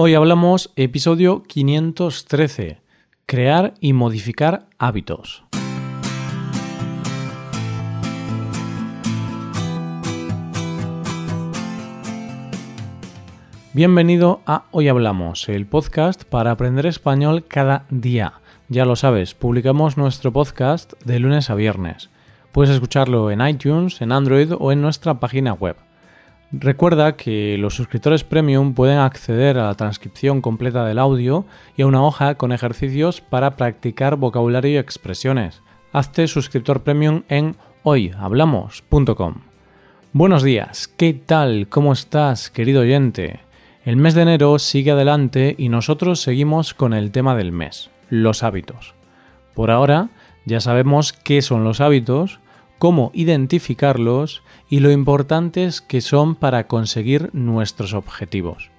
Hoy hablamos episodio 513, crear y modificar hábitos. Bienvenido a Hoy Hablamos, el podcast para aprender español cada día. Ya lo sabes, publicamos nuestro podcast de lunes a viernes. Puedes escucharlo en iTunes, en Android o en nuestra página web. Recuerda que los suscriptores premium pueden acceder a la transcripción completa del audio y a una hoja con ejercicios para practicar vocabulario y expresiones. Hazte suscriptor premium en hoyhablamos.com. Buenos días, ¿qué tal? ¿Cómo estás, querido oyente? El mes de enero sigue adelante y nosotros seguimos con el tema del mes, los hábitos. Por ahora ya sabemos qué son los hábitos, cómo identificarlos y lo importantes que son para conseguir nuestros objetivos.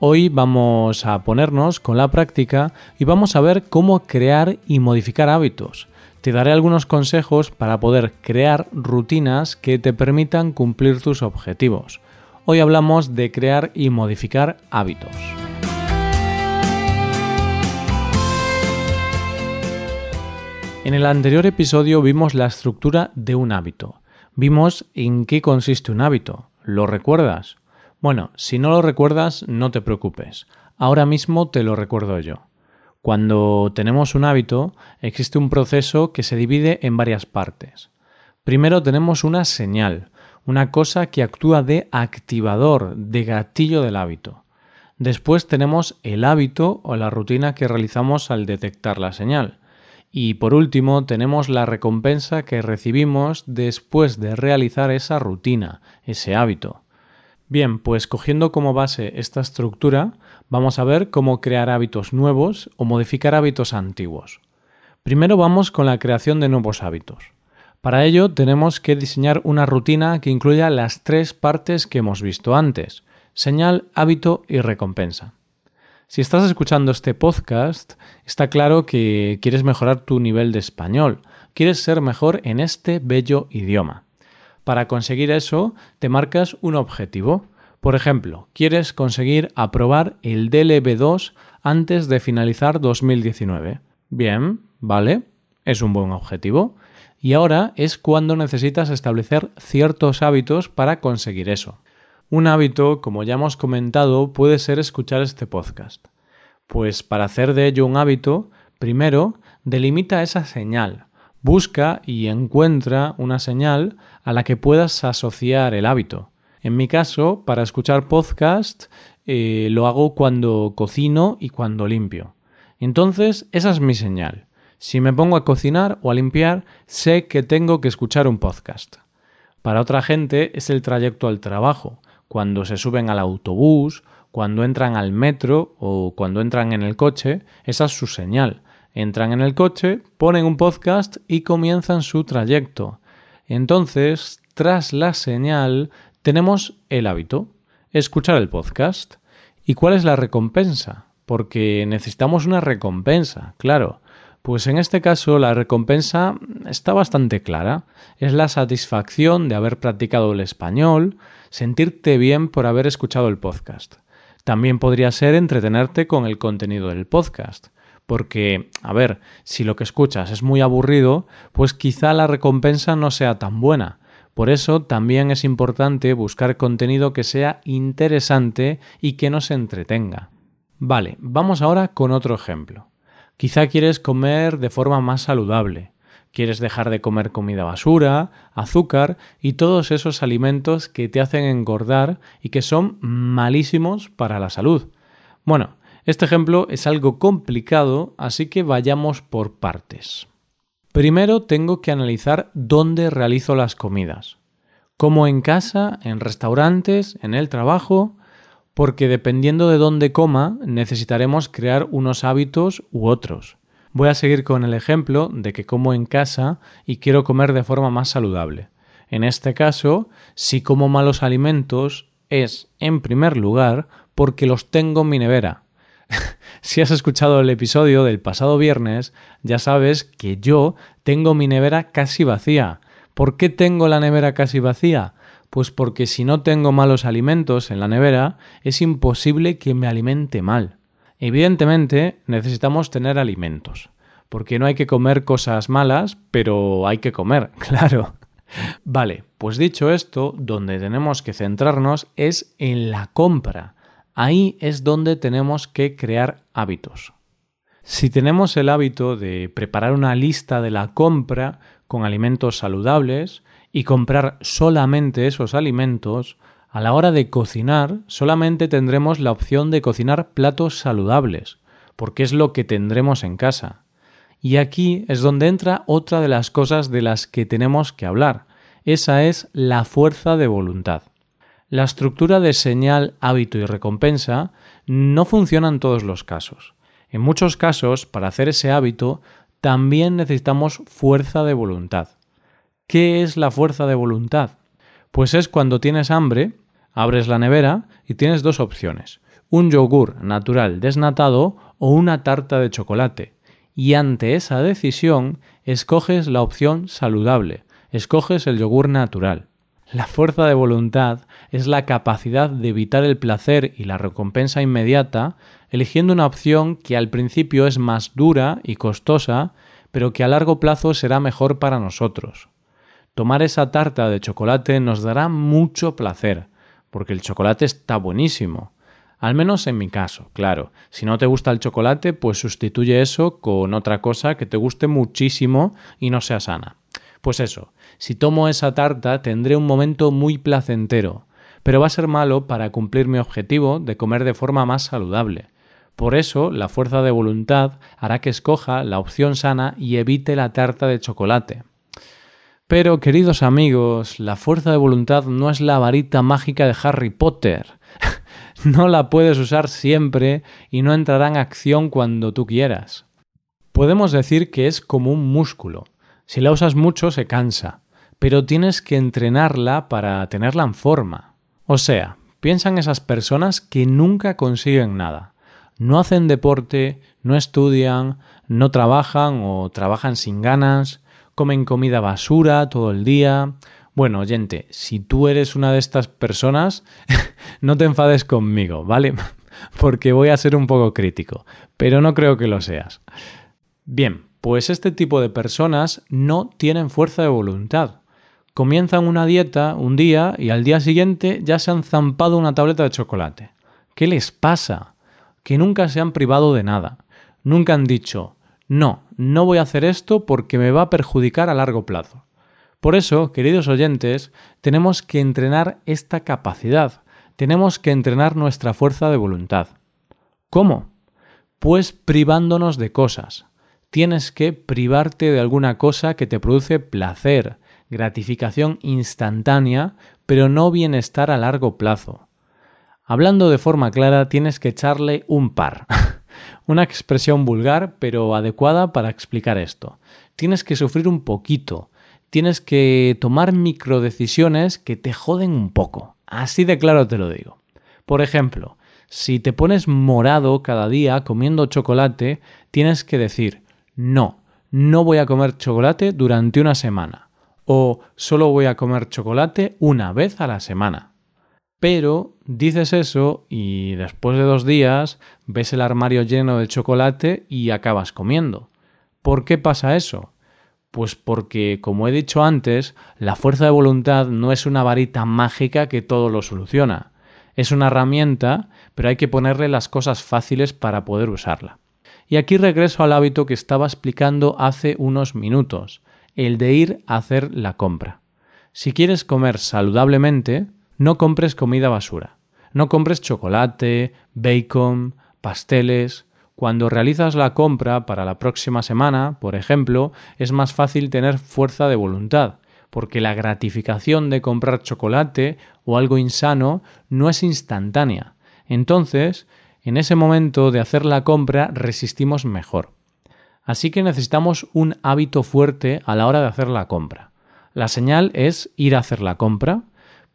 Hoy vamos a ponernos con la práctica y vamos a ver cómo crear y modificar hábitos. Te daré algunos consejos para poder crear rutinas que te permitan cumplir tus objetivos. Hoy hablamos de crear y modificar hábitos. En el anterior episodio vimos la estructura de un hábito. Vimos en qué consiste un hábito. ¿Lo recuerdas? Bueno, si no lo recuerdas, no te preocupes. Ahora mismo te lo recuerdo yo. Cuando tenemos un hábito, existe un proceso que se divide en varias partes. Primero tenemos una señal, una cosa que actúa de activador, de gatillo del hábito. Después tenemos el hábito o la rutina que realizamos al detectar la señal. Y por último, tenemos la recompensa que recibimos después de realizar esa rutina, ese hábito. Bien, pues cogiendo como base esta estructura, vamos a ver cómo crear hábitos nuevos o modificar hábitos antiguos. Primero vamos con la creación de nuevos hábitos. Para ello tenemos que diseñar una rutina que incluya las tres partes que hemos visto antes, señal, hábito y recompensa. Si estás escuchando este podcast, está claro que quieres mejorar tu nivel de español, quieres ser mejor en este bello idioma. Para conseguir eso, te marcas un objetivo. Por ejemplo, quieres conseguir aprobar el DLB2 antes de finalizar 2019. Bien, vale, es un buen objetivo. Y ahora es cuando necesitas establecer ciertos hábitos para conseguir eso. Un hábito, como ya hemos comentado, puede ser escuchar este podcast. Pues para hacer de ello un hábito, primero delimita esa señal. Busca y encuentra una señal a la que puedas asociar el hábito. En mi caso, para escuchar podcast, eh, lo hago cuando cocino y cuando limpio. Entonces, esa es mi señal. Si me pongo a cocinar o a limpiar, sé que tengo que escuchar un podcast. Para otra gente es el trayecto al trabajo cuando se suben al autobús, cuando entran al metro o cuando entran en el coche, esa es su señal. Entran en el coche, ponen un podcast y comienzan su trayecto. Entonces, tras la señal, tenemos el hábito, escuchar el podcast. ¿Y cuál es la recompensa? Porque necesitamos una recompensa, claro. Pues en este caso la recompensa está bastante clara. Es la satisfacción de haber practicado el español, sentirte bien por haber escuchado el podcast. También podría ser entretenerte con el contenido del podcast. Porque, a ver, si lo que escuchas es muy aburrido, pues quizá la recompensa no sea tan buena. Por eso también es importante buscar contenido que sea interesante y que nos entretenga. Vale, vamos ahora con otro ejemplo. Quizá quieres comer de forma más saludable. Quieres dejar de comer comida basura, azúcar y todos esos alimentos que te hacen engordar y que son malísimos para la salud. Bueno, este ejemplo es algo complicado, así que vayamos por partes. Primero tengo que analizar dónde realizo las comidas. Como en casa, en restaurantes, en el trabajo, porque dependiendo de dónde coma necesitaremos crear unos hábitos u otros. Voy a seguir con el ejemplo de que como en casa y quiero comer de forma más saludable. En este caso, si como malos alimentos es, en primer lugar, porque los tengo en mi nevera. si has escuchado el episodio del pasado viernes, ya sabes que yo tengo mi nevera casi vacía. ¿Por qué tengo la nevera casi vacía? Pues porque si no tengo malos alimentos en la nevera, es imposible que me alimente mal. Evidentemente, necesitamos tener alimentos, porque no hay que comer cosas malas, pero hay que comer, claro. Vale, pues dicho esto, donde tenemos que centrarnos es en la compra. Ahí es donde tenemos que crear hábitos. Si tenemos el hábito de preparar una lista de la compra con alimentos saludables y comprar solamente esos alimentos, a la hora de cocinar solamente tendremos la opción de cocinar platos saludables, porque es lo que tendremos en casa. Y aquí es donde entra otra de las cosas de las que tenemos que hablar. Esa es la fuerza de voluntad. La estructura de señal, hábito y recompensa no funciona en todos los casos. En muchos casos, para hacer ese hábito, también necesitamos fuerza de voluntad. ¿Qué es la fuerza de voluntad? Pues es cuando tienes hambre, abres la nevera y tienes dos opciones, un yogur natural desnatado o una tarta de chocolate y ante esa decisión escoges la opción saludable, escoges el yogur natural. La fuerza de voluntad es la capacidad de evitar el placer y la recompensa inmediata, eligiendo una opción que al principio es más dura y costosa, pero que a largo plazo será mejor para nosotros. Tomar esa tarta de chocolate nos dará mucho placer, porque el chocolate está buenísimo, al menos en mi caso, claro. Si no te gusta el chocolate, pues sustituye eso con otra cosa que te guste muchísimo y no sea sana. Pues eso, si tomo esa tarta tendré un momento muy placentero, pero va a ser malo para cumplir mi objetivo de comer de forma más saludable. Por eso, la fuerza de voluntad hará que escoja la opción sana y evite la tarta de chocolate. Pero, queridos amigos, la fuerza de voluntad no es la varita mágica de Harry Potter. no la puedes usar siempre y no entrará en acción cuando tú quieras. Podemos decir que es como un músculo. Si la usas mucho se cansa, pero tienes que entrenarla para tenerla en forma. O sea, piensa en esas personas que nunca consiguen nada. No hacen deporte, no estudian, no trabajan o trabajan sin ganas, comen comida basura todo el día, bueno, oyente, si tú eres una de estas personas, no te enfades conmigo, ¿vale? Porque voy a ser un poco crítico, pero no creo que lo seas. Bien, pues este tipo de personas no tienen fuerza de voluntad. Comienzan una dieta un día y al día siguiente ya se han zampado una tableta de chocolate. ¿Qué les pasa? Que nunca se han privado de nada. Nunca han dicho, no, no voy a hacer esto porque me va a perjudicar a largo plazo. Por eso, queridos oyentes, tenemos que entrenar esta capacidad, tenemos que entrenar nuestra fuerza de voluntad. ¿Cómo? Pues privándonos de cosas. Tienes que privarte de alguna cosa que te produce placer, gratificación instantánea, pero no bienestar a largo plazo. Hablando de forma clara, tienes que echarle un par. Una expresión vulgar, pero adecuada para explicar esto. Tienes que sufrir un poquito, tienes que tomar microdecisiones que te joden un poco. Así de claro te lo digo. Por ejemplo, si te pones morado cada día comiendo chocolate, tienes que decir, no, no voy a comer chocolate durante una semana. O solo voy a comer chocolate una vez a la semana. Pero dices eso y después de dos días ves el armario lleno de chocolate y acabas comiendo. ¿Por qué pasa eso? Pues porque, como he dicho antes, la fuerza de voluntad no es una varita mágica que todo lo soluciona. Es una herramienta, pero hay que ponerle las cosas fáciles para poder usarla. Y aquí regreso al hábito que estaba explicando hace unos minutos, el de ir a hacer la compra. Si quieres comer saludablemente, no compres comida basura. No compres chocolate, bacon, pasteles, cuando realizas la compra para la próxima semana, por ejemplo, es más fácil tener fuerza de voluntad, porque la gratificación de comprar chocolate o algo insano no es instantánea. Entonces, en ese momento de hacer la compra resistimos mejor. Así que necesitamos un hábito fuerte a la hora de hacer la compra. La señal es ir a hacer la compra,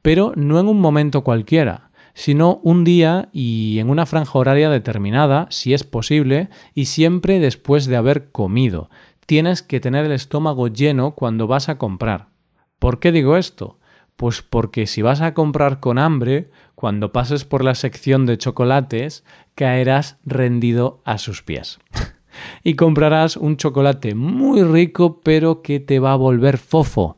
pero no en un momento cualquiera, sino un día y en una franja horaria determinada, si es posible, y siempre después de haber comido. Tienes que tener el estómago lleno cuando vas a comprar. ¿Por qué digo esto? Pues porque si vas a comprar con hambre, cuando pases por la sección de chocolates, caerás rendido a sus pies. y comprarás un chocolate muy rico pero que te va a volver fofo.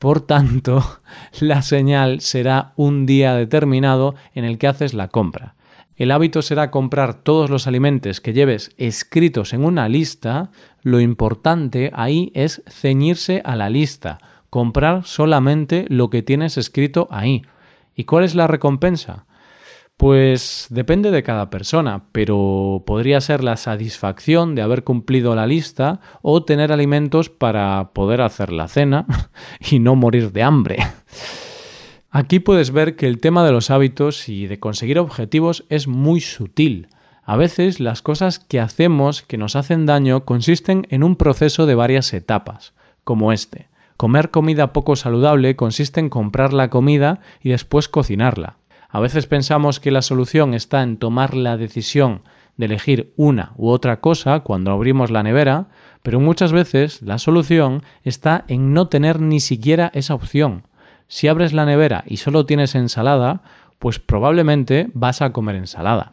Por tanto, la señal será un día determinado en el que haces la compra. El hábito será comprar todos los alimentos que lleves escritos en una lista. Lo importante ahí es ceñirse a la lista, comprar solamente lo que tienes escrito ahí. ¿Y cuál es la recompensa? Pues depende de cada persona, pero podría ser la satisfacción de haber cumplido la lista o tener alimentos para poder hacer la cena y no morir de hambre. Aquí puedes ver que el tema de los hábitos y de conseguir objetivos es muy sutil. A veces las cosas que hacemos que nos hacen daño consisten en un proceso de varias etapas, como este. Comer comida poco saludable consiste en comprar la comida y después cocinarla. A veces pensamos que la solución está en tomar la decisión de elegir una u otra cosa cuando abrimos la nevera, pero muchas veces la solución está en no tener ni siquiera esa opción. Si abres la nevera y solo tienes ensalada, pues probablemente vas a comer ensalada.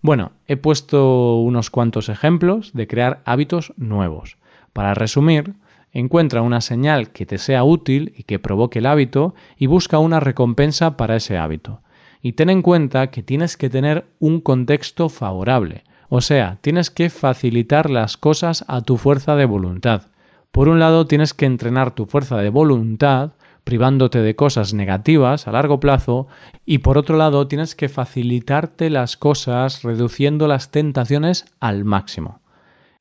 Bueno, he puesto unos cuantos ejemplos de crear hábitos nuevos. Para resumir, encuentra una señal que te sea útil y que provoque el hábito y busca una recompensa para ese hábito. Y ten en cuenta que tienes que tener un contexto favorable, o sea, tienes que facilitar las cosas a tu fuerza de voluntad. Por un lado, tienes que entrenar tu fuerza de voluntad, privándote de cosas negativas a largo plazo, y por otro lado, tienes que facilitarte las cosas reduciendo las tentaciones al máximo.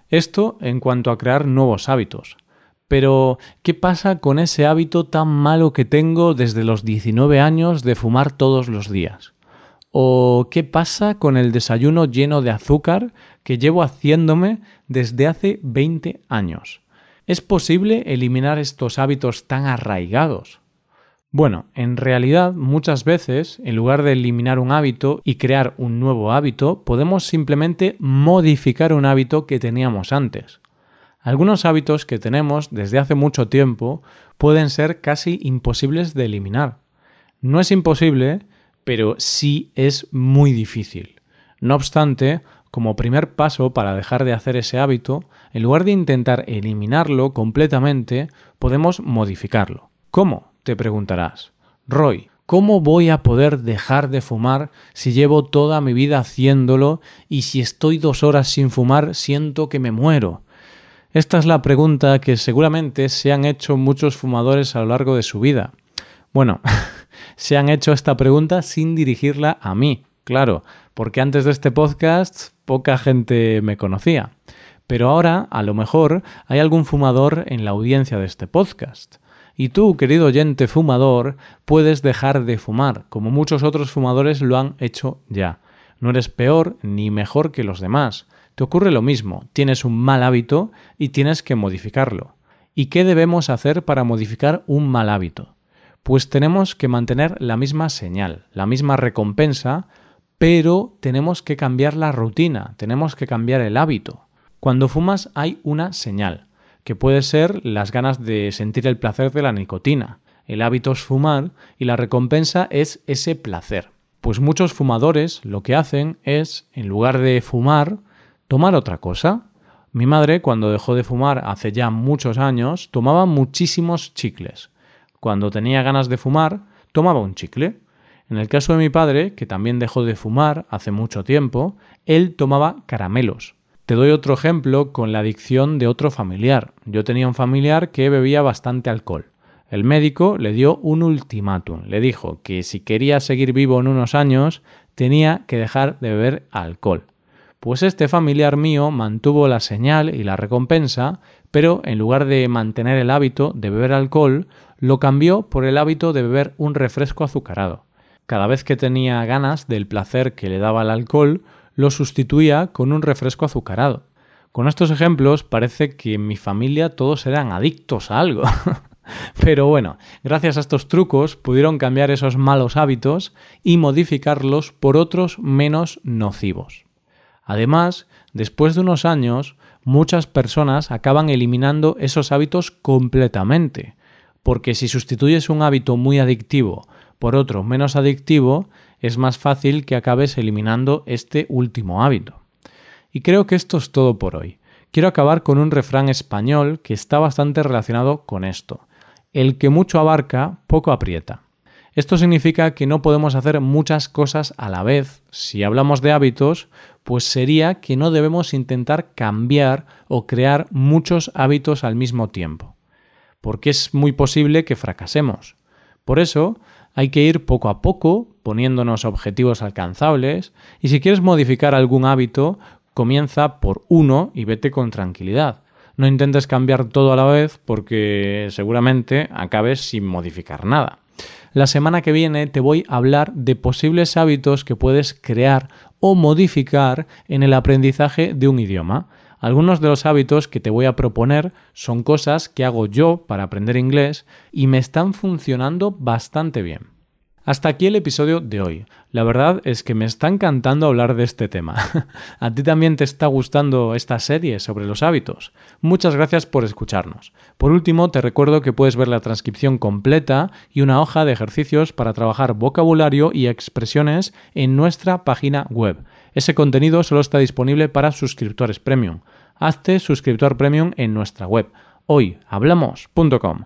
Esto en cuanto a crear nuevos hábitos. Pero, ¿qué pasa con ese hábito tan malo que tengo desde los 19 años de fumar todos los días? ¿O qué pasa con el desayuno lleno de azúcar que llevo haciéndome desde hace 20 años? ¿Es posible eliminar estos hábitos tan arraigados? Bueno, en realidad muchas veces, en lugar de eliminar un hábito y crear un nuevo hábito, podemos simplemente modificar un hábito que teníamos antes. Algunos hábitos que tenemos desde hace mucho tiempo pueden ser casi imposibles de eliminar. No es imposible, pero sí es muy difícil. No obstante, como primer paso para dejar de hacer ese hábito, en lugar de intentar eliminarlo completamente, podemos modificarlo. ¿Cómo? Te preguntarás. Roy, ¿cómo voy a poder dejar de fumar si llevo toda mi vida haciéndolo y si estoy dos horas sin fumar siento que me muero? Esta es la pregunta que seguramente se han hecho muchos fumadores a lo largo de su vida. Bueno, se han hecho esta pregunta sin dirigirla a mí, claro, porque antes de este podcast poca gente me conocía. Pero ahora, a lo mejor, hay algún fumador en la audiencia de este podcast. Y tú, querido oyente fumador, puedes dejar de fumar, como muchos otros fumadores lo han hecho ya. No eres peor ni mejor que los demás. Te ocurre lo mismo, tienes un mal hábito y tienes que modificarlo. ¿Y qué debemos hacer para modificar un mal hábito? Pues tenemos que mantener la misma señal, la misma recompensa, pero tenemos que cambiar la rutina, tenemos que cambiar el hábito. Cuando fumas hay una señal, que puede ser las ganas de sentir el placer de la nicotina. El hábito es fumar y la recompensa es ese placer. Pues muchos fumadores lo que hacen es, en lugar de fumar, tomar otra cosa. Mi madre, cuando dejó de fumar hace ya muchos años, tomaba muchísimos chicles. Cuando tenía ganas de fumar, tomaba un chicle. En el caso de mi padre, que también dejó de fumar hace mucho tiempo, él tomaba caramelos. Te doy otro ejemplo con la adicción de otro familiar. Yo tenía un familiar que bebía bastante alcohol. El médico le dio un ultimátum. Le dijo que si quería seguir vivo en unos años, tenía que dejar de beber alcohol. Pues este familiar mío mantuvo la señal y la recompensa, pero en lugar de mantener el hábito de beber alcohol, lo cambió por el hábito de beber un refresco azucarado. Cada vez que tenía ganas del placer que le daba el alcohol, lo sustituía con un refresco azucarado. Con estos ejemplos parece que en mi familia todos eran adictos a algo. Pero bueno, gracias a estos trucos pudieron cambiar esos malos hábitos y modificarlos por otros menos nocivos. Además, después de unos años, muchas personas acaban eliminando esos hábitos completamente. porque si sustituyes un hábito muy adictivo por otro menos adictivo, es más fácil que acabes eliminando este último hábito. Y creo que esto es todo por hoy. Quiero acabar con un refrán español que está bastante relacionado con esto. El que mucho abarca, poco aprieta. Esto significa que no podemos hacer muchas cosas a la vez. Si hablamos de hábitos, pues sería que no debemos intentar cambiar o crear muchos hábitos al mismo tiempo, porque es muy posible que fracasemos. Por eso, hay que ir poco a poco, poniéndonos objetivos alcanzables, y si quieres modificar algún hábito, comienza por uno y vete con tranquilidad. No intentes cambiar todo a la vez porque seguramente acabes sin modificar nada. La semana que viene te voy a hablar de posibles hábitos que puedes crear o modificar en el aprendizaje de un idioma. Algunos de los hábitos que te voy a proponer son cosas que hago yo para aprender inglés y me están funcionando bastante bien. Hasta aquí el episodio de hoy. La verdad es que me está encantando hablar de este tema. ¿A ti también te está gustando esta serie sobre los hábitos? Muchas gracias por escucharnos. Por último, te recuerdo que puedes ver la transcripción completa y una hoja de ejercicios para trabajar vocabulario y expresiones en nuestra página web. Ese contenido solo está disponible para suscriptores premium. Hazte suscriptor premium en nuestra web hoyhablamos.com.